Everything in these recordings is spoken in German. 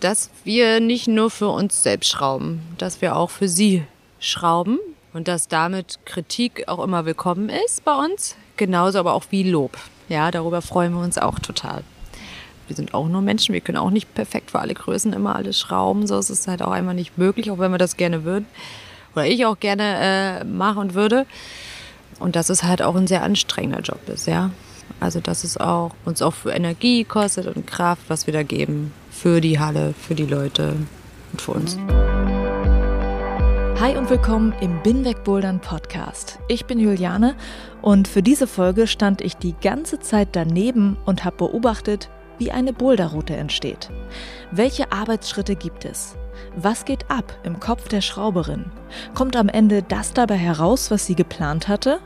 Dass wir nicht nur für uns selbst schrauben, dass wir auch für sie schrauben und dass damit Kritik auch immer willkommen ist bei uns, genauso aber auch wie Lob. Ja, darüber freuen wir uns auch total. Wir sind auch nur Menschen, wir können auch nicht perfekt für alle Größen immer alles schrauben, so ist es halt auch einmal nicht möglich, auch wenn wir das gerne würden oder ich auch gerne äh, mache würde. Und dass es halt auch ein sehr anstrengender Job ist, ja. Also dass es auch uns auch für Energie kostet und Kraft, was wir da geben für die Halle, für die Leute und für uns. Hi und willkommen im Binweg Bouldern Podcast. Ich bin Juliane und für diese Folge stand ich die ganze Zeit daneben und habe beobachtet, wie eine Boulderroute entsteht. Welche Arbeitsschritte gibt es? Was geht ab im Kopf der Schrauberin? Kommt am Ende das dabei heraus, was sie geplant hatte?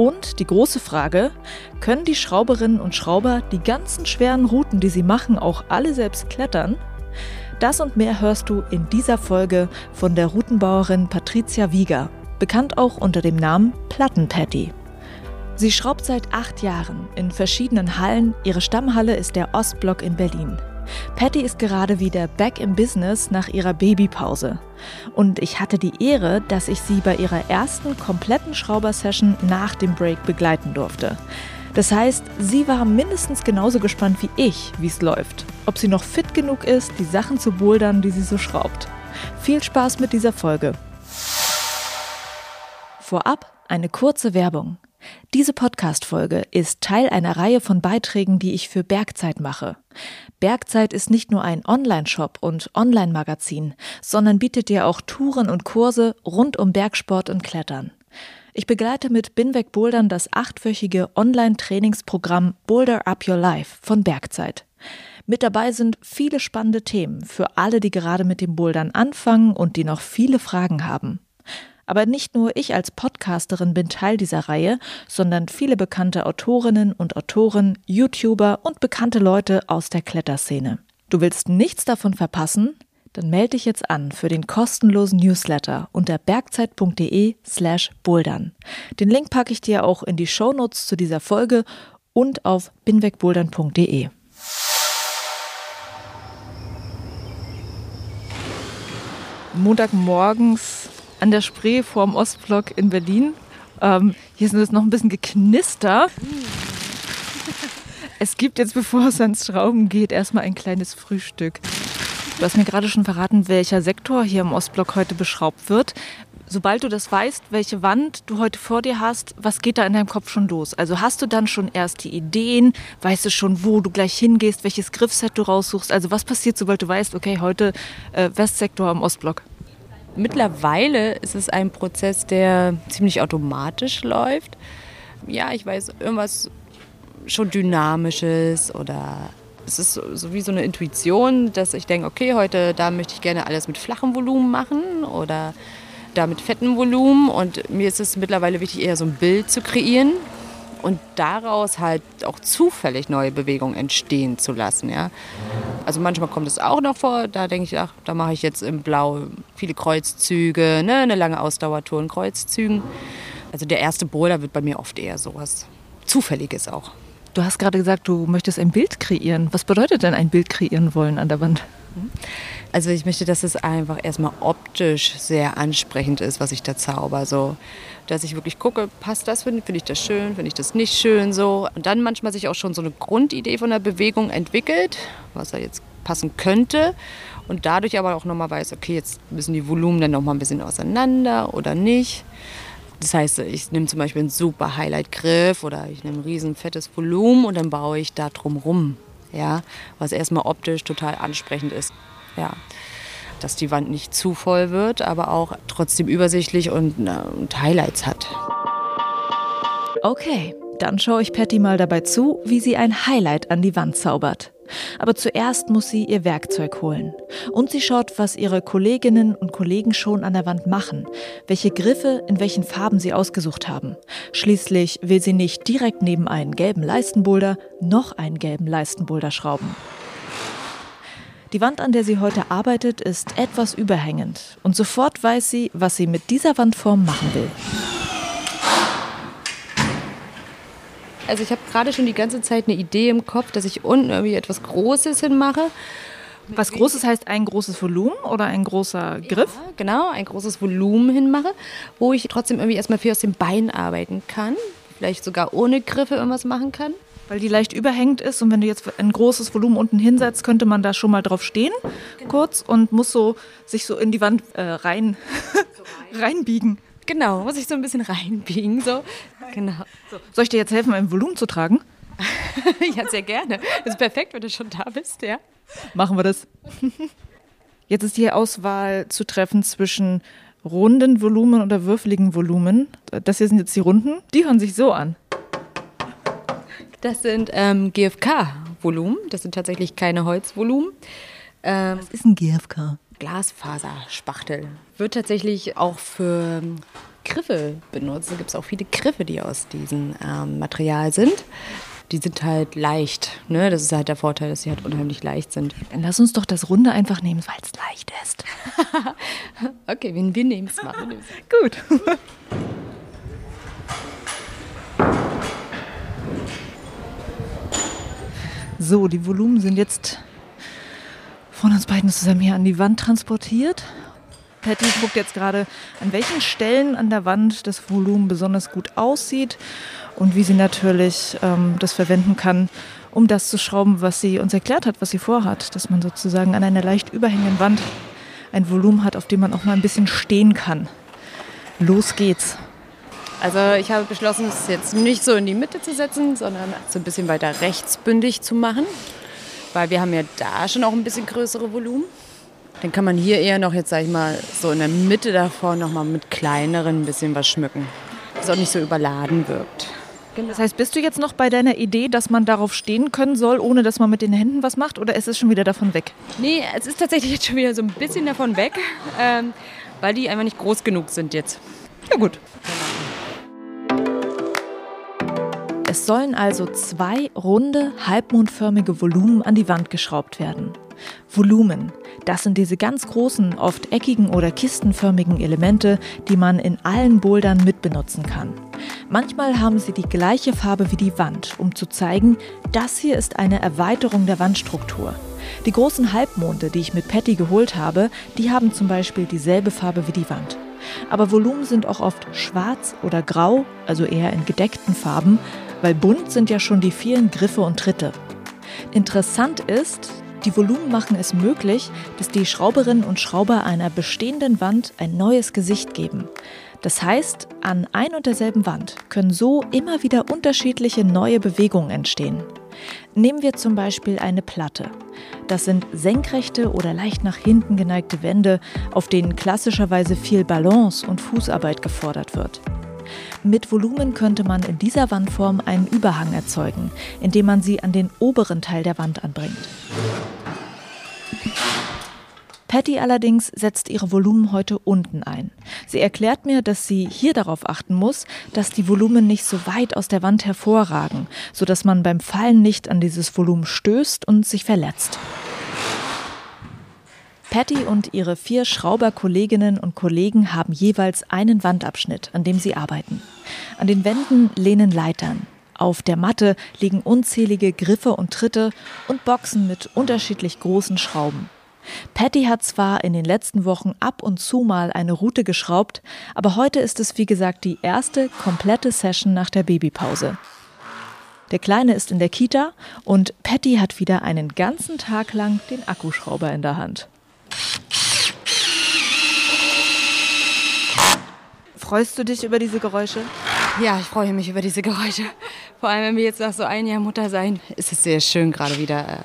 Und die große Frage, können die Schrauberinnen und Schrauber die ganzen schweren Routen, die sie machen, auch alle selbst klettern? Das und mehr hörst du in dieser Folge von der Routenbauerin Patricia Wieger, bekannt auch unter dem Namen Plattenpatty. Sie schraubt seit acht Jahren in verschiedenen Hallen. Ihre Stammhalle ist der Ostblock in Berlin. Patty ist gerade wieder back im Business nach ihrer Babypause. Und ich hatte die Ehre, dass ich sie bei ihrer ersten kompletten Schraubersession nach dem Break begleiten durfte. Das heißt, sie war mindestens genauso gespannt wie ich, wie es läuft. Ob sie noch fit genug ist, die Sachen zu bouldern, die sie so schraubt. Viel Spaß mit dieser Folge. Vorab eine kurze Werbung. Diese Podcast-Folge ist Teil einer Reihe von Beiträgen, die ich für Bergzeit mache. Bergzeit ist nicht nur ein Online-Shop und Online-Magazin, sondern bietet dir auch Touren und Kurse rund um Bergsport und Klettern. Ich begleite mit Binweg Bouldern das achtwöchige Online-Trainingsprogramm Boulder Up Your Life von Bergzeit. Mit dabei sind viele spannende Themen für alle, die gerade mit dem Bouldern anfangen und die noch viele Fragen haben. Aber nicht nur ich als Podcasterin bin Teil dieser Reihe, sondern viele bekannte Autorinnen und Autoren, YouTuber und bekannte Leute aus der Kletterszene. Du willst nichts davon verpassen? Dann melde dich jetzt an für den kostenlosen Newsletter unter bergzeit.de slash bouldern. Den Link packe ich dir auch in die Shownotes zu dieser Folge und auf binwegbouldern.de. Montagmorgens an der Spree vorm Ostblock in Berlin. Ähm, hier ist es noch ein bisschen geknister. Es gibt jetzt, bevor es ans Schrauben geht, erstmal ein kleines Frühstück. Du hast mir gerade schon verraten, welcher Sektor hier im Ostblock heute beschraubt wird. Sobald du das weißt, welche Wand du heute vor dir hast, was geht da in deinem Kopf schon los? Also hast du dann schon erst die Ideen? Weißt du schon, wo du gleich hingehst, welches Griffset du raussuchst? Also was passiert, sobald du weißt, okay, heute äh, Westsektor im Ostblock? Mittlerweile ist es ein Prozess, der ziemlich automatisch läuft. Ja, ich weiß irgendwas schon Dynamisches oder es ist so wie so eine Intuition, dass ich denke, okay, heute da möchte ich gerne alles mit flachem Volumen machen oder da mit fettem Volumen und mir ist es mittlerweile wichtig, eher so ein Bild zu kreieren und daraus halt auch zufällig neue Bewegungen entstehen zu lassen. Ja. Also manchmal kommt es auch noch vor, da denke ich, ach, da mache ich jetzt im Blau viele Kreuzzüge, ne, eine lange Ausdauertour in Kreuzzügen. Also der erste Boulder wird bei mir oft eher sowas Zufälliges auch. Du hast gerade gesagt, du möchtest ein Bild kreieren. Was bedeutet denn ein Bild kreieren wollen an der Wand? Also ich möchte, dass es einfach erstmal optisch sehr ansprechend ist, was ich da zauber. So, dass ich wirklich gucke, passt das, finde find ich das schön, finde ich das nicht schön so. Und dann manchmal sich auch schon so eine Grundidee von der Bewegung entwickelt, was da jetzt passen könnte. Und dadurch aber auch nochmal weiß, okay, jetzt müssen die Volumen dann nochmal ein bisschen auseinander oder nicht. Das heißt, ich nehme zum Beispiel einen super Highlight-Griff oder ich nehme ein riesen fettes Volumen und dann baue ich da drum rum. Ja, was erstmal optisch total ansprechend ist. Ja dass die Wand nicht zu voll wird, aber auch trotzdem übersichtlich und, und Highlights hat. Okay, dann schaue ich Patty mal dabei zu, wie sie ein Highlight an die Wand zaubert. Aber zuerst muss sie ihr Werkzeug holen. Und sie schaut, was ihre Kolleginnen und Kollegen schon an der Wand machen, welche Griffe in welchen Farben sie ausgesucht haben. Schließlich will sie nicht direkt neben einen gelben Leistenboulder noch einen gelben Leistenboulder schrauben. Die Wand, an der sie heute arbeitet, ist etwas überhängend. Und sofort weiß sie, was sie mit dieser Wandform machen will. Also ich habe gerade schon die ganze Zeit eine Idee im Kopf, dass ich unten irgendwie etwas Großes hinmache. Was Großes heißt ein großes Volumen oder ein großer Griff? Ja, genau, ein großes Volumen hinmache, wo ich trotzdem irgendwie erstmal viel aus dem Bein arbeiten kann. Vielleicht sogar ohne Griffe irgendwas machen kann. Weil die leicht überhängt ist und wenn du jetzt ein großes Volumen unten hinsetzt, könnte man da schon mal drauf stehen, genau. kurz, und muss so sich so in die Wand äh, rein, reinbiegen. Genau, muss ich so ein bisschen reinbiegen. So. Genau. So. Soll ich dir jetzt helfen, ein Volumen zu tragen? ja, sehr gerne. Das ist perfekt, wenn du schon da bist, ja. Machen wir das. Jetzt ist die Auswahl zu treffen zwischen runden Volumen oder würfeligen Volumen. Das hier sind jetzt die runden. Die hören sich so an. Das sind ähm, GFK-Volumen. Das sind tatsächlich keine Holzvolumen. Ähm, Was ist ein GFK? Glasfaserspachtel. Wird tatsächlich auch für Griffe benutzt. Da gibt es auch viele Griffe, die aus diesem ähm, Material sind. Die sind halt leicht. Ne? Das ist halt der Vorteil, dass sie halt unheimlich leicht sind. Dann lass uns doch das Runde einfach nehmen, weil es leicht ist. okay, wir, wir nehmen es mal. Gut. So, die Volumen sind jetzt von uns beiden zusammen hier an die Wand transportiert. Patty guckt jetzt gerade, an welchen Stellen an der Wand das Volumen besonders gut aussieht und wie sie natürlich ähm, das verwenden kann, um das zu schrauben, was sie uns erklärt hat, was sie vorhat. Dass man sozusagen an einer leicht überhängenden Wand ein Volumen hat, auf dem man auch mal ein bisschen stehen kann. Los geht's. Also ich habe beschlossen, es jetzt nicht so in die Mitte zu setzen, sondern so ein bisschen weiter rechtsbündig zu machen, weil wir haben ja da schon auch ein bisschen größere Volumen. Dann kann man hier eher noch jetzt, sag ich mal, so in der Mitte davor noch mal mit kleineren ein bisschen was schmücken, dass es auch nicht so überladen wirkt. Genau. Das heißt, bist du jetzt noch bei deiner Idee, dass man darauf stehen können soll, ohne dass man mit den Händen was macht, oder ist es schon wieder davon weg? Nee, es ist tatsächlich jetzt schon wieder so ein bisschen davon weg, ähm, weil die einfach nicht groß genug sind jetzt. Ja gut. Es sollen also zwei runde, halbmondförmige Volumen an die Wand geschraubt werden. Volumen, das sind diese ganz großen, oft eckigen oder kistenförmigen Elemente, die man in allen Bouldern mitbenutzen kann. Manchmal haben sie die gleiche Farbe wie die Wand, um zu zeigen, das hier ist eine Erweiterung der Wandstruktur. Die großen Halbmonde, die ich mit Patty geholt habe, die haben zum Beispiel dieselbe Farbe wie die Wand. Aber Volumen sind auch oft schwarz oder grau, also eher in gedeckten Farben, weil bunt sind ja schon die vielen Griffe und Tritte. Interessant ist, die Volumen machen es möglich, dass die Schrauberinnen und Schrauber einer bestehenden Wand ein neues Gesicht geben. Das heißt, an ein und derselben Wand können so immer wieder unterschiedliche neue Bewegungen entstehen. Nehmen wir zum Beispiel eine Platte. Das sind senkrechte oder leicht nach hinten geneigte Wände, auf denen klassischerweise viel Balance und Fußarbeit gefordert wird. Mit Volumen könnte man in dieser Wandform einen Überhang erzeugen, indem man sie an den oberen Teil der Wand anbringt. Patty allerdings setzt ihre Volumen heute unten ein. Sie erklärt mir, dass sie hier darauf achten muss, dass die Volumen nicht so weit aus der Wand hervorragen, sodass man beim Fallen nicht an dieses Volumen stößt und sich verletzt. Patty und ihre vier Schrauberkolleginnen und Kollegen haben jeweils einen Wandabschnitt, an dem sie arbeiten. An den Wänden lehnen Leitern. Auf der Matte liegen unzählige Griffe und Tritte und Boxen mit unterschiedlich großen Schrauben. Patty hat zwar in den letzten Wochen ab und zu mal eine Route geschraubt, aber heute ist es wie gesagt die erste komplette Session nach der Babypause. Der Kleine ist in der Kita und Patty hat wieder einen ganzen Tag lang den Akkuschrauber in der Hand. Freust du dich über diese Geräusche? Ja, ich freue mich über diese Geräusche. Vor allem, wenn wir jetzt nach so ein Jahr Mutter sein, ist es sehr schön gerade wieder.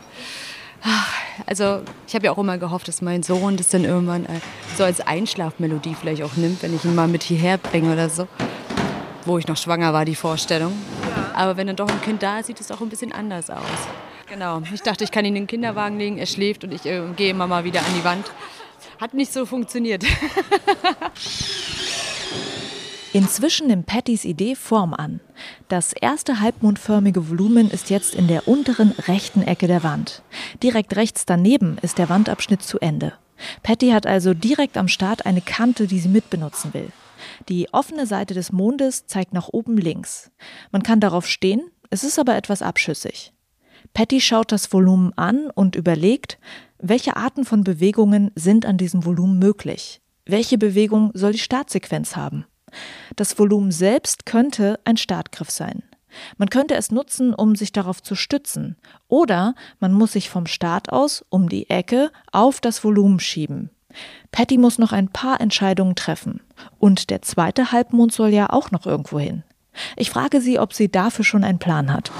Äh, also ich habe ja auch immer gehofft, dass mein Sohn das dann irgendwann äh, so als Einschlafmelodie vielleicht auch nimmt, wenn ich ihn mal mit hierher bringe oder so. Wo ich noch schwanger war, die Vorstellung. Aber wenn dann doch ein Kind da ist, sieht es auch ein bisschen anders aus. Genau. Ich dachte, ich kann ihn in den Kinderwagen legen, er schläft und ich äh, gehe immer mal wieder an die Wand. Hat nicht so funktioniert. Inzwischen nimmt Pattys Idee Form an. Das erste halbmondförmige Volumen ist jetzt in der unteren rechten Ecke der Wand. Direkt rechts daneben ist der Wandabschnitt zu Ende. Patty hat also direkt am Start eine Kante, die sie mitbenutzen will. Die offene Seite des Mondes zeigt nach oben links. Man kann darauf stehen, es ist aber etwas abschüssig. Patty schaut das Volumen an und überlegt, welche Arten von Bewegungen sind an diesem Volumen möglich? Welche Bewegung soll die Startsequenz haben? Das Volumen selbst könnte ein Startgriff sein. Man könnte es nutzen, um sich darauf zu stützen, oder man muss sich vom Start aus um die Ecke auf das Volumen schieben. Patty muss noch ein paar Entscheidungen treffen. Und der zweite Halbmond soll ja auch noch irgendwo hin. Ich frage sie, ob sie dafür schon einen Plan hat.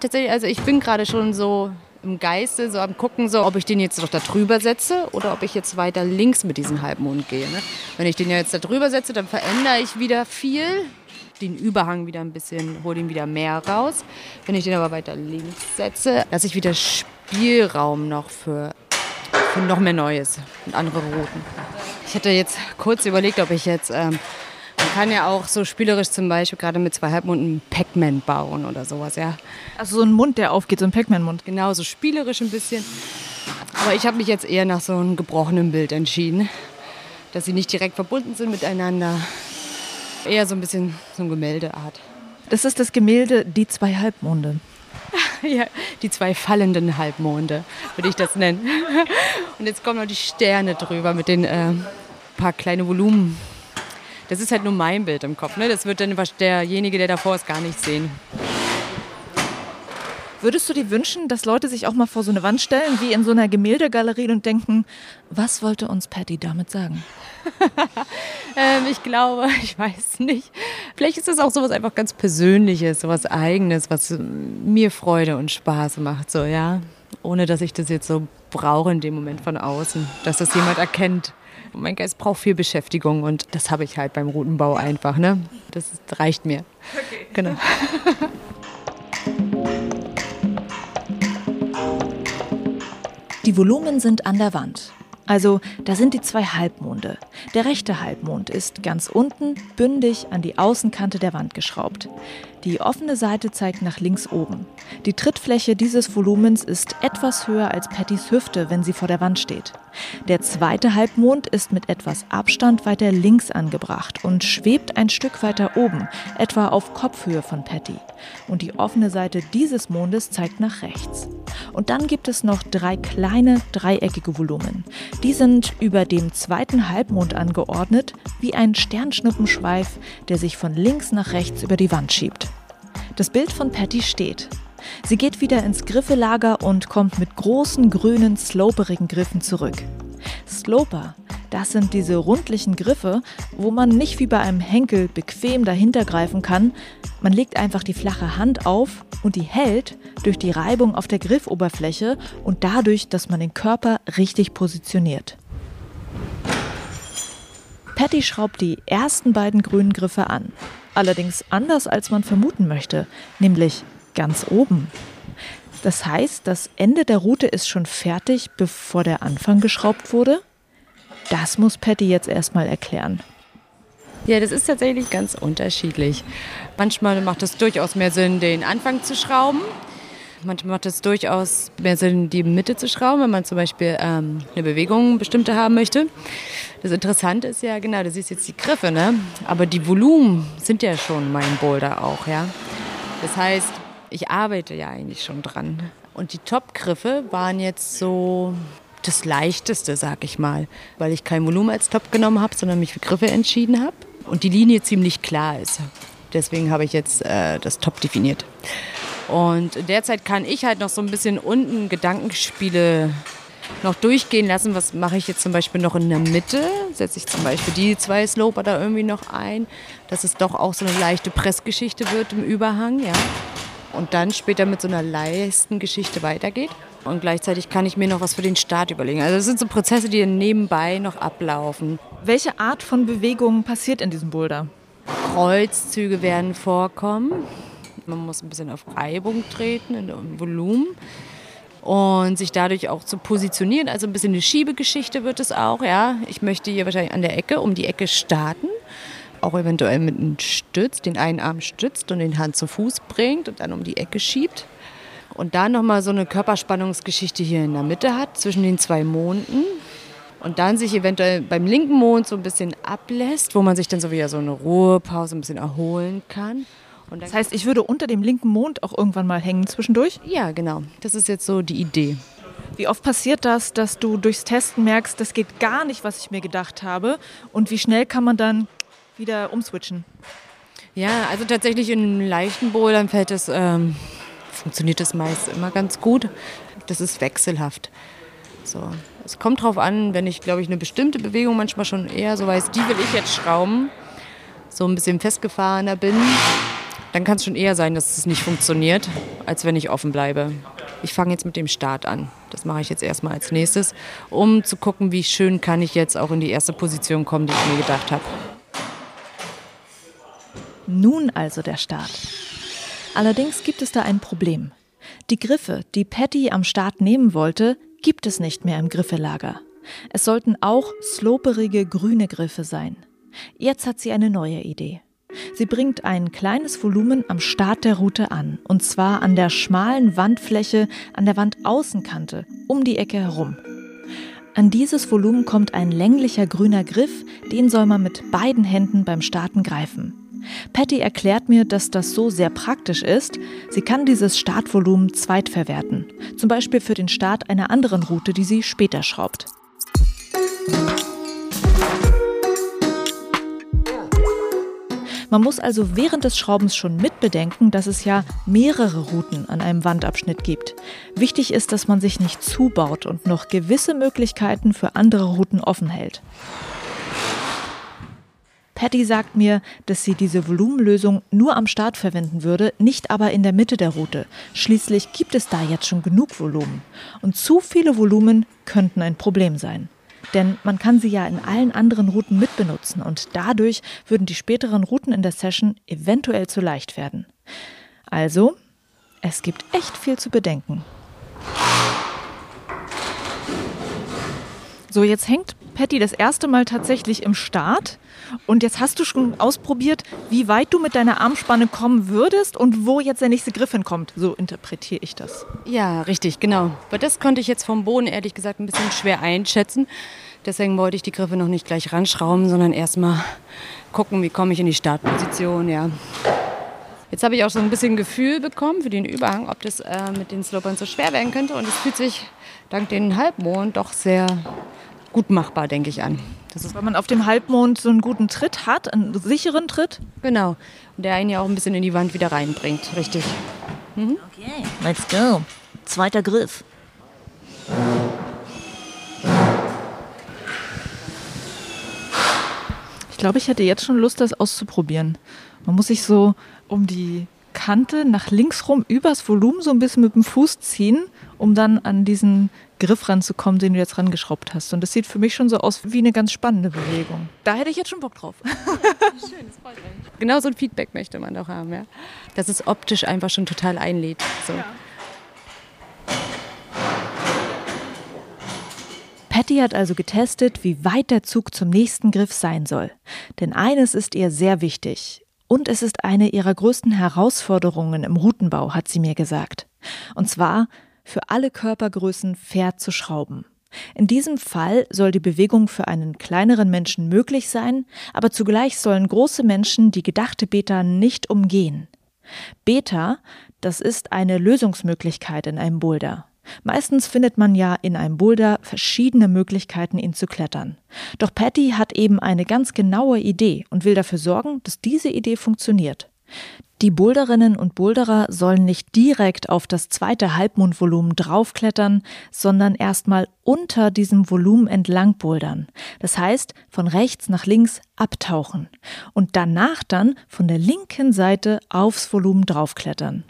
Tatsächlich, also ich bin gerade schon so im Geiste, so am gucken, so, ob ich den jetzt noch da drüber setze oder ob ich jetzt weiter links mit diesem Halbmond gehe. Ne? Wenn ich den jetzt da drüber setze, dann verändere ich wieder viel, den Überhang wieder ein bisschen, hole ihn wieder mehr raus. Wenn ich den aber weiter links setze, lasse ich wieder Spielraum noch für, für noch mehr Neues und andere Routen. Ich hätte jetzt kurz überlegt, ob ich jetzt ähm, man kann ja auch so spielerisch zum Beispiel gerade mit zwei Halbmunden Pac-Man bauen oder sowas, ja. Also so ein Mund, der aufgeht, so ein Pac-Man-Mund. Genau, so spielerisch ein bisschen. Aber ich habe mich jetzt eher nach so einem gebrochenen Bild entschieden. Dass sie nicht direkt verbunden sind miteinander. Eher so ein bisschen so eine Gemäldeart. Das ist das Gemälde Die zwei Halbmonde. ja, die zwei fallenden Halbmonde, würde ich das nennen. Und jetzt kommen noch die Sterne drüber mit den äh, paar kleine Volumen das ist halt nur mein Bild im Kopf. Ne? Das wird dann derjenige, der davor ist, gar nicht sehen. Würdest du dir wünschen, dass Leute sich auch mal vor so eine Wand stellen, wie in so einer Gemäldegalerie und denken, was wollte uns Patty damit sagen? ähm, ich glaube, ich weiß nicht. Vielleicht ist das auch sowas einfach ganz Persönliches, sowas Eigenes, was mir Freude und Spaß macht, so ja. Ohne dass ich das jetzt so brauche in dem Moment von außen, dass das jemand erkennt. Mein Geist braucht viel Beschäftigung und das habe ich halt beim Routenbau einfach. Ne? Das reicht mir. Okay. Genau. Die Volumen sind an der Wand. Also, da sind die zwei Halbmonde. Der rechte Halbmond ist ganz unten bündig an die Außenkante der Wand geschraubt. Die offene Seite zeigt nach links oben. Die Trittfläche dieses Volumens ist etwas höher als Pattys Hüfte, wenn sie vor der Wand steht. Der zweite Halbmond ist mit etwas Abstand weiter links angebracht und schwebt ein Stück weiter oben, etwa auf Kopfhöhe von Patty. Und die offene Seite dieses Mondes zeigt nach rechts. Und dann gibt es noch drei kleine dreieckige Volumen. Die sind über dem zweiten Halbmond angeordnet, wie ein Sternschnuppenschweif, der sich von links nach rechts über die Wand schiebt. Das Bild von Patty steht. Sie geht wieder ins Griffelager und kommt mit großen grünen, sloperigen Griffen zurück. Sloper, das sind diese rundlichen Griffe, wo man nicht wie bei einem Henkel bequem dahinter greifen kann. Man legt einfach die flache Hand auf und die hält durch die Reibung auf der Griffoberfläche und dadurch, dass man den Körper richtig positioniert. Patty schraubt die ersten beiden grünen Griffe an. Allerdings anders, als man vermuten möchte, nämlich ganz oben. Das heißt, das Ende der Route ist schon fertig, bevor der Anfang geschraubt wurde? Das muss Patty jetzt erstmal erklären. Ja, das ist tatsächlich ganz unterschiedlich. Manchmal macht es durchaus mehr Sinn, den Anfang zu schrauben. Manchmal macht es durchaus mehr Sinn, die Mitte zu schrauben, wenn man zum Beispiel ähm, eine Bewegung bestimmte haben möchte. Das Interessante ist ja, genau, du siehst jetzt die Griffe, ne? aber die Volumen sind ja schon mein Boulder auch. ja. Das heißt, ich arbeite ja eigentlich schon dran. Und die Top-Griffe waren jetzt so das Leichteste, sag ich mal, weil ich kein Volumen als Top genommen habe, sondern mich für Griffe entschieden habe und die Linie ziemlich klar ist. Deswegen habe ich jetzt äh, das Top definiert. Und derzeit kann ich halt noch so ein bisschen unten Gedankenspiele noch durchgehen lassen. Was mache ich jetzt zum Beispiel noch in der Mitte? Setze ich zum Beispiel die zwei Sloper da irgendwie noch ein, dass es doch auch so eine leichte Pressgeschichte wird im Überhang, ja. Und dann später mit so einer Leistengeschichte weitergeht. Und gleichzeitig kann ich mir noch was für den Start überlegen. Also das sind so Prozesse, die nebenbei noch ablaufen. Welche Art von Bewegung passiert in diesem Boulder? Kreuzzüge werden vorkommen man muss ein bisschen auf Reibung treten, in Volumen und sich dadurch auch zu positionieren. Also ein bisschen eine Schiebegeschichte wird es auch, ja. Ich möchte hier wahrscheinlich an der Ecke, um die Ecke starten. Auch eventuell mit einem Stütz, den einen Arm stützt und den Hand zu Fuß bringt und dann um die Ecke schiebt. Und dann nochmal so eine Körperspannungsgeschichte hier in der Mitte hat, zwischen den zwei Monden. Und dann sich eventuell beim linken Mond so ein bisschen ablässt, wo man sich dann so wieder so eine Ruhepause ein bisschen erholen kann. Das heißt, ich würde unter dem linken Mond auch irgendwann mal hängen zwischendurch? Ja, genau. Das ist jetzt so die Idee. Wie oft passiert das, dass du durchs Testen merkst, das geht gar nicht, was ich mir gedacht habe? Und wie schnell kann man dann wieder umswitchen? Ja, also tatsächlich in leichten Bouldern fällt es, ähm, funktioniert das meist immer ganz gut. Das ist wechselhaft. So. Es kommt drauf an, wenn ich, glaube ich, eine bestimmte Bewegung manchmal schon eher so weiß, die will ich jetzt schrauben, so ein bisschen festgefahrener bin, dann kann es schon eher sein, dass es nicht funktioniert, als wenn ich offen bleibe. Ich fange jetzt mit dem Start an. Das mache ich jetzt erstmal als nächstes, um zu gucken, wie schön kann ich jetzt auch in die erste Position kommen, die ich mir gedacht habe. Nun also der Start. Allerdings gibt es da ein Problem. Die Griffe, die Patty am Start nehmen wollte, gibt es nicht mehr im Griffelager. Es sollten auch sloperige grüne Griffe sein. Jetzt hat sie eine neue Idee. Sie bringt ein kleines Volumen am Start der Route an, und zwar an der schmalen Wandfläche an der Wandaußenkante, um die Ecke herum. An dieses Volumen kommt ein länglicher grüner Griff, den soll man mit beiden Händen beim Starten greifen. Patty erklärt mir, dass das so sehr praktisch ist. Sie kann dieses Startvolumen zweitverwerten, zum Beispiel für den Start einer anderen Route, die sie später schraubt. Man muss also während des Schraubens schon mitbedenken, dass es ja mehrere Routen an einem Wandabschnitt gibt. Wichtig ist, dass man sich nicht zubaut und noch gewisse Möglichkeiten für andere Routen offen hält. Patty sagt mir, dass sie diese Volumenlösung nur am Start verwenden würde, nicht aber in der Mitte der Route. Schließlich gibt es da jetzt schon genug Volumen. Und zu viele Volumen könnten ein Problem sein. Denn man kann sie ja in allen anderen Routen mitbenutzen und dadurch würden die späteren Routen in der Session eventuell zu leicht werden. Also, es gibt echt viel zu bedenken. So, jetzt hängt Patty das erste Mal tatsächlich im Start. Und jetzt hast du schon ausprobiert, wie weit du mit deiner Armspanne kommen würdest und wo jetzt der nächste Griff hinkommt. So interpretiere ich das. Ja, richtig, genau. Aber das konnte ich jetzt vom Boden ehrlich gesagt ein bisschen schwer einschätzen. Deswegen wollte ich die Griffe noch nicht gleich ranschrauben, sondern erstmal gucken, wie komme ich in die Startposition, ja. Jetzt habe ich auch so ein bisschen Gefühl bekommen für den Überhang, ob das äh, mit den Slopern so schwer werden könnte. Und es fühlt sich dank den Halbmond doch sehr gut machbar, denke ich an. Das ist, weil man auf dem Halbmond so einen guten Tritt hat, einen sicheren Tritt. Genau. Und der einen ja auch ein bisschen in die Wand wieder reinbringt. Richtig. Mhm. Okay, let's go. Zweiter Griff. Ich glaube, ich hätte jetzt schon Lust, das auszuprobieren. Man muss sich so um die Kante nach links rum übers Volumen so ein bisschen mit dem Fuß ziehen, um dann an diesen Griff ranzukommen, den du jetzt rangeschraubt hast. Und das sieht für mich schon so aus wie eine ganz spannende Bewegung. Da hätte ich jetzt schon Bock drauf. Schön, das freut mich. Genau so ein Feedback möchte man doch haben, ja. Dass es optisch einfach schon total einlädt. So. Ja. Patty hat also getestet, wie weit der Zug zum nächsten Griff sein soll. Denn eines ist ihr sehr wichtig. Und es ist eine ihrer größten Herausforderungen im Routenbau, hat sie mir gesagt. Und zwar, für alle Körpergrößen fair zu schrauben. In diesem Fall soll die Bewegung für einen kleineren Menschen möglich sein, aber zugleich sollen große Menschen die gedachte Beta nicht umgehen. Beta, das ist eine Lösungsmöglichkeit in einem Boulder. Meistens findet man ja in einem Boulder verschiedene Möglichkeiten, ihn zu klettern. Doch Patty hat eben eine ganz genaue Idee und will dafür sorgen, dass diese Idee funktioniert. Die Boulderinnen und Boulderer sollen nicht direkt auf das zweite Halbmondvolumen draufklettern, sondern erstmal unter diesem Volumen entlang bouldern. Das heißt, von rechts nach links abtauchen und danach dann von der linken Seite aufs Volumen draufklettern.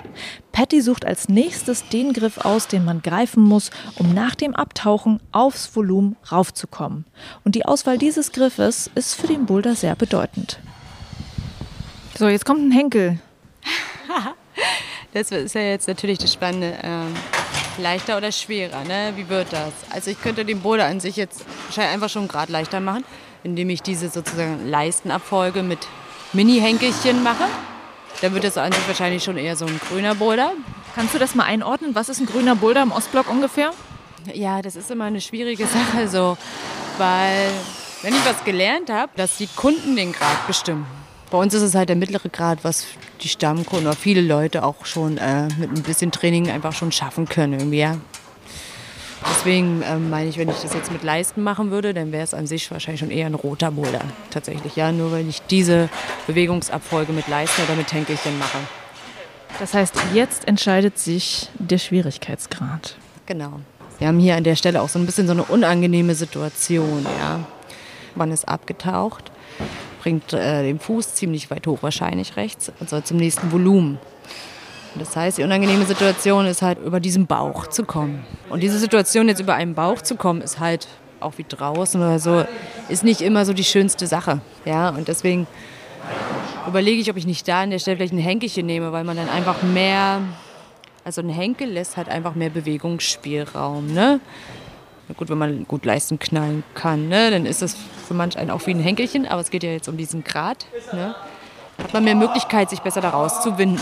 Patty sucht als nächstes den Griff aus, den man greifen muss, um nach dem Abtauchen aufs Volumen raufzukommen. Und die Auswahl dieses Griffes ist für den Boulder sehr bedeutend. So, jetzt kommt ein Henkel. Das ist ja jetzt natürlich das Spannende. Ähm, leichter oder schwerer, ne? Wie wird das? Also ich könnte den Boulder an sich jetzt wahrscheinlich einfach schon gerade leichter machen, indem ich diese sozusagen Leistenabfolge mit Mini-Henkelchen mache. Dann wird das an sich wahrscheinlich schon eher so ein grüner Boulder. Kannst du das mal einordnen? Was ist ein grüner Boulder im Ostblock ungefähr? Ja, das ist immer eine schwierige Sache so, weil wenn ich was gelernt habe, dass die Kunden den Grad bestimmen. Bei uns ist es halt der mittlere Grad, was die Stammkunden oder viele Leute auch schon äh, mit ein bisschen Training einfach schon schaffen können. Irgendwie, ja. Deswegen äh, meine ich, wenn ich das jetzt mit Leisten machen würde, dann wäre es an sich wahrscheinlich schon eher ein roter Boulder. Tatsächlich, ja. Nur wenn ich diese Bewegungsabfolge mit Leisten oder mit Henkelchen mache. Das heißt, jetzt entscheidet sich der Schwierigkeitsgrad. Genau. Wir haben hier an der Stelle auch so ein bisschen so eine unangenehme Situation, ja. Man ist abgetaucht, bringt äh, den Fuß ziemlich weit hoch, wahrscheinlich rechts, soll zum nächsten Volumen. Das heißt, die unangenehme Situation ist halt, über diesen Bauch zu kommen. Und diese Situation, jetzt über einen Bauch zu kommen, ist halt auch wie draußen oder so, ist nicht immer so die schönste Sache. Ja, und deswegen überlege ich, ob ich nicht da an der Stelle vielleicht ein Henkelchen nehme, weil man dann einfach mehr, also ein Henkel lässt halt einfach mehr Bewegungsspielraum. Ne? gut, wenn man gut Leisten knallen kann, ne, dann ist das für manch einen auch wie ein Henkelchen, aber es geht ja jetzt um diesen Grad. Ne, hat man mehr Möglichkeit, sich besser daraus zu winden.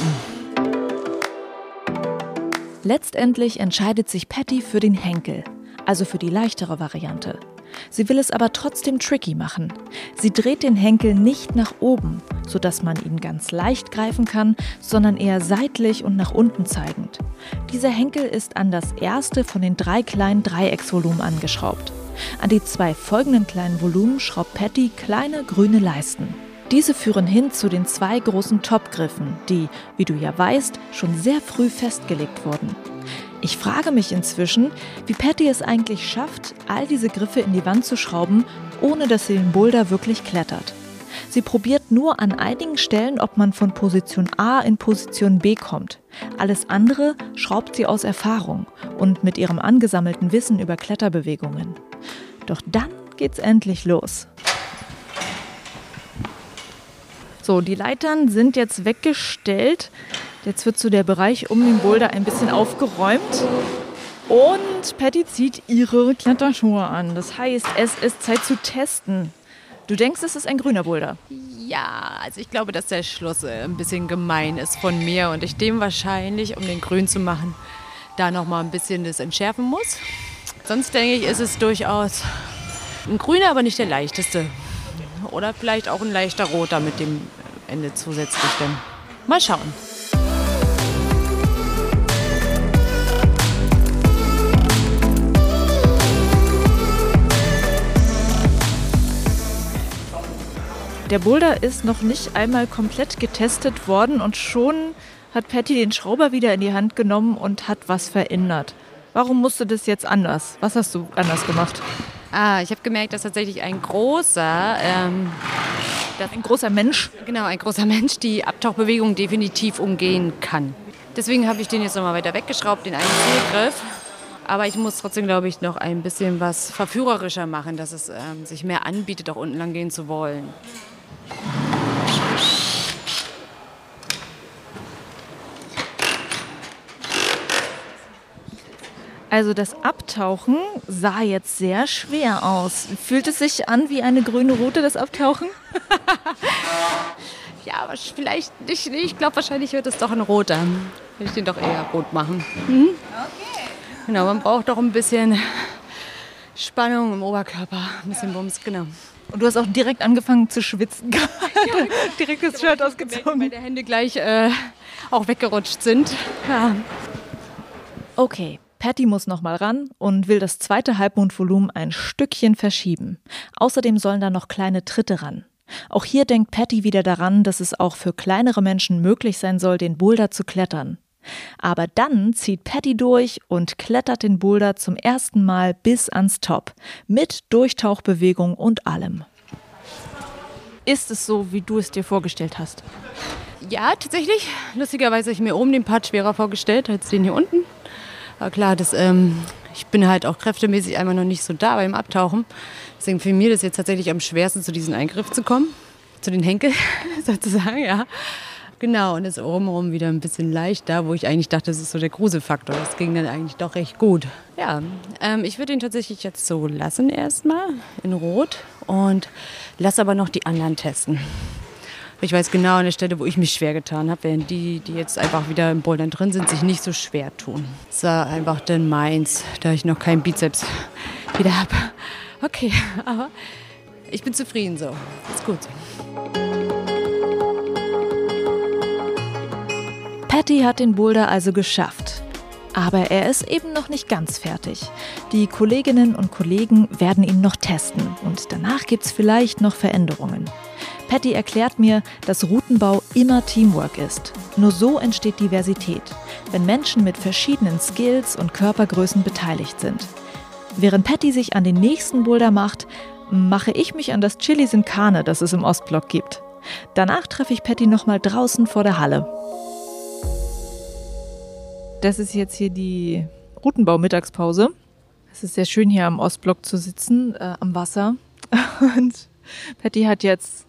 Letztendlich entscheidet sich Patty für den Henkel, also für die leichtere Variante. Sie will es aber trotzdem tricky machen. Sie dreht den Henkel nicht nach oben, sodass man ihn ganz leicht greifen kann, sondern eher seitlich und nach unten zeigend. Dieser Henkel ist an das erste von den drei kleinen Dreiecksvolumen angeschraubt. An die zwei folgenden kleinen Volumen schraubt Patty kleine grüne Leisten. Diese führen hin zu den zwei großen Topgriffen, die, wie du ja weißt, schon sehr früh festgelegt wurden. Ich frage mich inzwischen, wie Patty es eigentlich schafft, all diese Griffe in die Wand zu schrauben, ohne dass sie den Boulder wirklich klettert. Sie probiert nur an einigen Stellen, ob man von Position A in Position B kommt. Alles andere schraubt sie aus Erfahrung und mit ihrem angesammelten Wissen über Kletterbewegungen. Doch dann geht's endlich los. So, die Leitern sind jetzt weggestellt. Jetzt wird so der Bereich um den Boulder ein bisschen aufgeräumt. Und Patty zieht ihre Kletterschuhe an. Das heißt, es ist Zeit zu testen. Du denkst, es ist ein grüner Boulder? Ja, also ich glaube, dass der Schluss ein bisschen gemein ist von mir und ich dem wahrscheinlich, um den grün zu machen, da noch mal ein bisschen das entschärfen muss. Sonst denke ich, ist es durchaus ein grüner, aber nicht der leichteste. Oder vielleicht auch ein leichter roter mit dem Ende zusätzlich. Dann. Mal schauen. Der Boulder ist noch nicht einmal komplett getestet worden und schon hat Patty den Schrauber wieder in die Hand genommen und hat was verändert. Warum musste das jetzt anders? Was hast du anders gemacht? Ah, ich habe gemerkt, dass tatsächlich ein großer, ähm, ein großer Mensch, genau, ein großer Mensch die Abtauchbewegung definitiv umgehen kann. Deswegen habe ich den jetzt nochmal weiter weggeschraubt, den einen Zielgriff. Aber ich muss trotzdem, glaube ich, noch ein bisschen was verführerischer machen, dass es ähm, sich mehr anbietet, auch unten lang gehen zu wollen. Also das Abtauchen sah jetzt sehr schwer aus. Fühlt es sich an wie eine grüne Route, das Abtauchen? ja, aber vielleicht nicht. Ich glaube, wahrscheinlich wird es doch ein roter. Will ich den doch eher rot machen. Mhm. Okay. Genau, man braucht doch ein bisschen Spannung im Oberkörper, ein bisschen Bums, genau. Und du hast auch direkt angefangen zu schwitzen. Ja, direkt das Shirt ausgezogen. Weil die Hände gleich äh, auch weggerutscht sind. Ja. Okay, Patty muss nochmal ran und will das zweite Halbmondvolumen ein Stückchen verschieben. Außerdem sollen da noch kleine Tritte ran. Auch hier denkt Patty wieder daran, dass es auch für kleinere Menschen möglich sein soll, den Boulder zu klettern. Aber dann zieht Patty durch und klettert den Boulder zum ersten Mal bis ans Top. Mit Durchtauchbewegung und allem. Ist es so, wie du es dir vorgestellt hast? Ja, tatsächlich. Lustigerweise habe ich mir oben den Part schwerer vorgestellt als den hier unten. Aber klar, das, ähm, ich bin halt auch kräftemäßig einmal noch nicht so da beim Abtauchen. Deswegen für mir das jetzt tatsächlich am schwersten, zu diesem Eingriff zu kommen. Zu den Henkel sozusagen, ja. Genau, und ist obenrum wieder ein bisschen leichter, wo ich eigentlich dachte, das ist so der Gruselfaktor. Das ging dann eigentlich doch recht gut. Ja, ähm, ich würde ihn tatsächlich jetzt so lassen erstmal in Rot und lasse aber noch die anderen testen. Ich weiß genau an der Stelle, wo ich mich schwer getan habe, während die, die jetzt einfach wieder im Bouldern drin sind, sich nicht so schwer tun. Das war einfach dann meins, da ich noch keinen Bizeps wieder habe. Okay, aber ich bin zufrieden so. Ist gut. Patty hat den Boulder also geschafft. Aber er ist eben noch nicht ganz fertig. Die Kolleginnen und Kollegen werden ihn noch testen und danach gibt es vielleicht noch Veränderungen. Patty erklärt mir, dass Routenbau immer Teamwork ist. Nur so entsteht Diversität, wenn Menschen mit verschiedenen Skills und Körpergrößen beteiligt sind. Während Patty sich an den nächsten Boulder macht, mache ich mich an das Chilis in Carne, das es im Ostblock gibt. Danach treffe ich Patty nochmal draußen vor der Halle. Das ist jetzt hier die Routenbau-Mittagspause. Es ist sehr schön hier am Ostblock zu sitzen, äh, am Wasser. Und Patty hat jetzt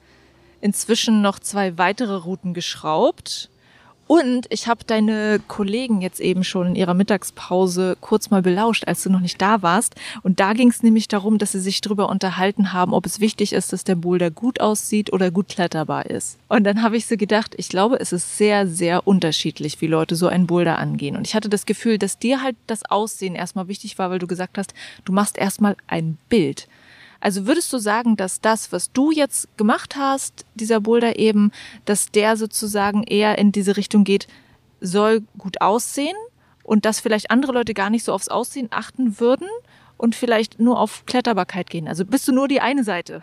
inzwischen noch zwei weitere Routen geschraubt. Und ich habe deine Kollegen jetzt eben schon in ihrer Mittagspause kurz mal belauscht, als du noch nicht da warst. Und da ging es nämlich darum, dass sie sich darüber unterhalten haben, ob es wichtig ist, dass der Boulder gut aussieht oder gut kletterbar ist. Und dann habe ich so gedacht, ich glaube, es ist sehr, sehr unterschiedlich, wie Leute so einen Boulder angehen. Und ich hatte das Gefühl, dass dir halt das Aussehen erstmal wichtig war, weil du gesagt hast, du machst erstmal ein Bild. Also würdest du sagen, dass das, was du jetzt gemacht hast, dieser Boulder eben, dass der sozusagen eher in diese Richtung geht, soll gut aussehen und dass vielleicht andere Leute gar nicht so aufs Aussehen achten würden und vielleicht nur auf Kletterbarkeit gehen? Also bist du nur die eine Seite?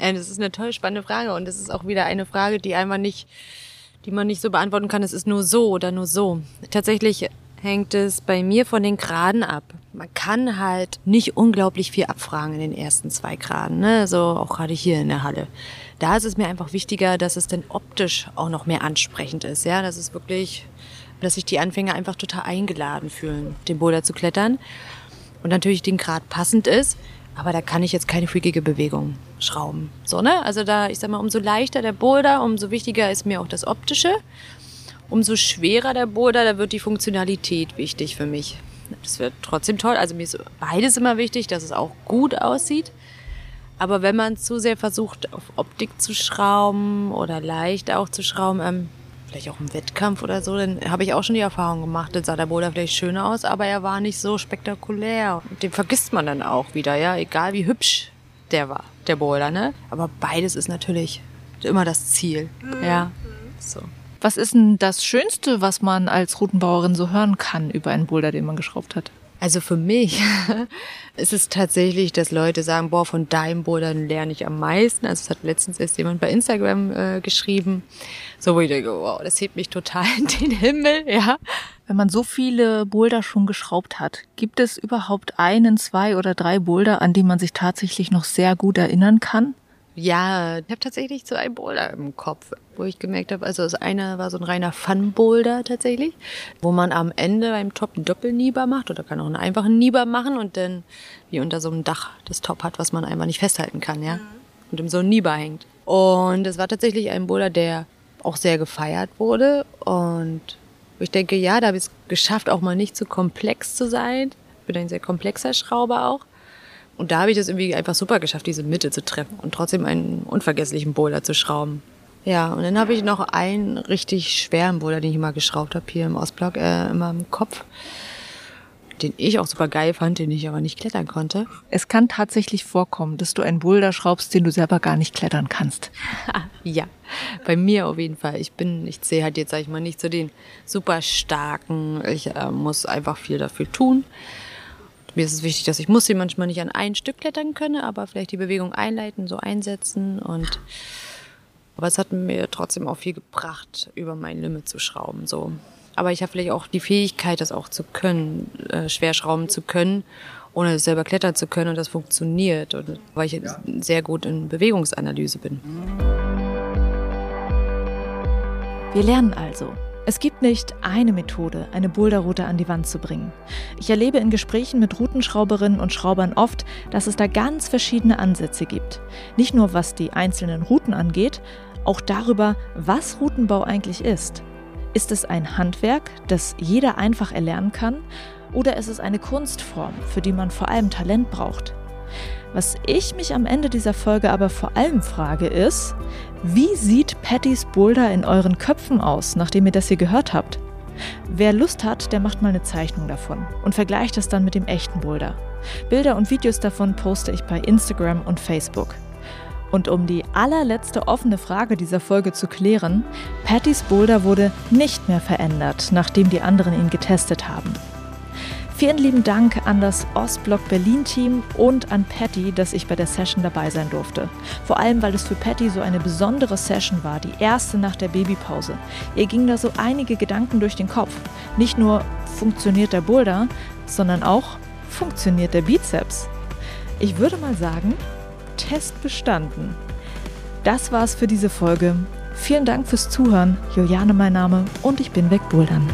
Ja, das ist eine toll spannende Frage und das ist auch wieder eine Frage, die einmal nicht, die man nicht so beantworten kann. Es ist nur so oder nur so. Tatsächlich hängt es bei mir von den Graden ab. Man kann halt nicht unglaublich viel abfragen in den ersten zwei Graden, ne? so auch gerade hier in der Halle. Da ist es mir einfach wichtiger, dass es dann optisch auch noch mehr ansprechend ist, ja, das ist wirklich, dass sich die Anfänger einfach total eingeladen fühlen, den Boulder zu klettern und natürlich den Grad passend ist, aber da kann ich jetzt keine freakige Bewegung schrauben, so ne? Also da, ich sag mal, umso leichter der Boulder, umso wichtiger ist mir auch das optische Umso schwerer der Boulder, da wird die Funktionalität wichtig für mich. Das wird trotzdem toll. Also mir ist beides immer wichtig, dass es auch gut aussieht. Aber wenn man zu sehr versucht, auf Optik zu schrauben oder leicht auch zu schrauben, ähm, vielleicht auch im Wettkampf oder so, dann habe ich auch schon die Erfahrung gemacht, dann sah der Boulder vielleicht schöner aus, aber er war nicht so spektakulär. Den vergisst man dann auch wieder, ja, egal wie hübsch der war, der Boulder, ne? Aber beides ist natürlich immer das Ziel, mhm. ja. So. Was ist denn das Schönste, was man als Routenbauerin so hören kann über einen Boulder, den man geschraubt hat? Also für mich ist es tatsächlich, dass Leute sagen, boah, von deinem Boulder lerne ich am meisten. Also es hat letztens erst jemand bei Instagram äh, geschrieben, so wo ich denke, wow, das hebt mich total in den Himmel, ja. Wenn man so viele Boulder schon geschraubt hat, gibt es überhaupt einen, zwei oder drei Boulder, an die man sich tatsächlich noch sehr gut erinnern kann? Ja, ich habe tatsächlich so einen Boulder im Kopf, wo ich gemerkt habe, also das eine war so ein reiner Fun-Boulder tatsächlich, wo man am Ende beim Top einen Doppelnieber macht oder kann auch einen einfachen Nieber machen und dann wie unter so einem Dach das Top hat, was man einfach nicht festhalten kann, ja, und in so einem Nieber hängt. Und es war tatsächlich ein Boulder, der auch sehr gefeiert wurde und ich denke, ja, da habe ich es geschafft, auch mal nicht zu komplex zu sein. Ich bin ein sehr komplexer Schrauber auch. Und da habe ich es irgendwie einfach super geschafft, diese Mitte zu treffen und trotzdem einen unvergesslichen Boulder zu schrauben. Ja, und dann habe ich noch einen richtig schweren Boulder, den ich mal geschraubt habe hier im Ostblock, äh, immer im Kopf, den ich auch super geil fand, den ich aber nicht klettern konnte. Es kann tatsächlich vorkommen, dass du einen Boulder schraubst, den du selber gar nicht klettern kannst. ja, bei mir auf jeden Fall. Ich bin, ich sehe halt jetzt, sag ich mal, nicht so den super starken. Ich äh, muss einfach viel dafür tun. Mir ist es wichtig, dass ich muss sie manchmal nicht an ein Stück klettern können, aber vielleicht die Bewegung einleiten, so einsetzen und aber es hat mir trotzdem auch viel gebracht, über mein Limit zu schrauben, so. Aber ich habe vielleicht auch die Fähigkeit, das auch zu können, äh, schwer schrauben zu können, ohne selber klettern zu können und das funktioniert, und, weil ich sehr gut in Bewegungsanalyse bin. Wir lernen also, es gibt nicht eine Methode, eine Boulderroute an die Wand zu bringen. Ich erlebe in Gesprächen mit Routenschrauberinnen und Schraubern oft, dass es da ganz verschiedene Ansätze gibt. Nicht nur was die einzelnen Routen angeht, Auch darüber, was Routenbau eigentlich ist. Ist es ein Handwerk, das jeder einfach erlernen kann? Oder ist es eine Kunstform, für die man vor allem Talent braucht? Was ich mich am Ende dieser Folge aber vor allem frage ist, wie sieht Pattys Boulder in euren Köpfen aus, nachdem ihr das hier gehört habt? Wer Lust hat, der macht mal eine Zeichnung davon und vergleicht es dann mit dem echten Boulder. Bilder und Videos davon poste ich bei Instagram und Facebook. Und um die allerletzte offene Frage dieser Folge zu klären, Pattys Boulder wurde nicht mehr verändert, nachdem die anderen ihn getestet haben. Vielen lieben Dank an das Ostblock Berlin Team und an Patty, dass ich bei der Session dabei sein durfte. Vor allem, weil es für Patty so eine besondere Session war, die erste nach der Babypause. Ihr gingen da so einige Gedanken durch den Kopf. Nicht nur funktioniert der Boulder, sondern auch funktioniert der Bizeps. Ich würde mal sagen, Test bestanden. Das war's für diese Folge. Vielen Dank fürs Zuhören. Juliane mein Name und ich bin weg Bouldern.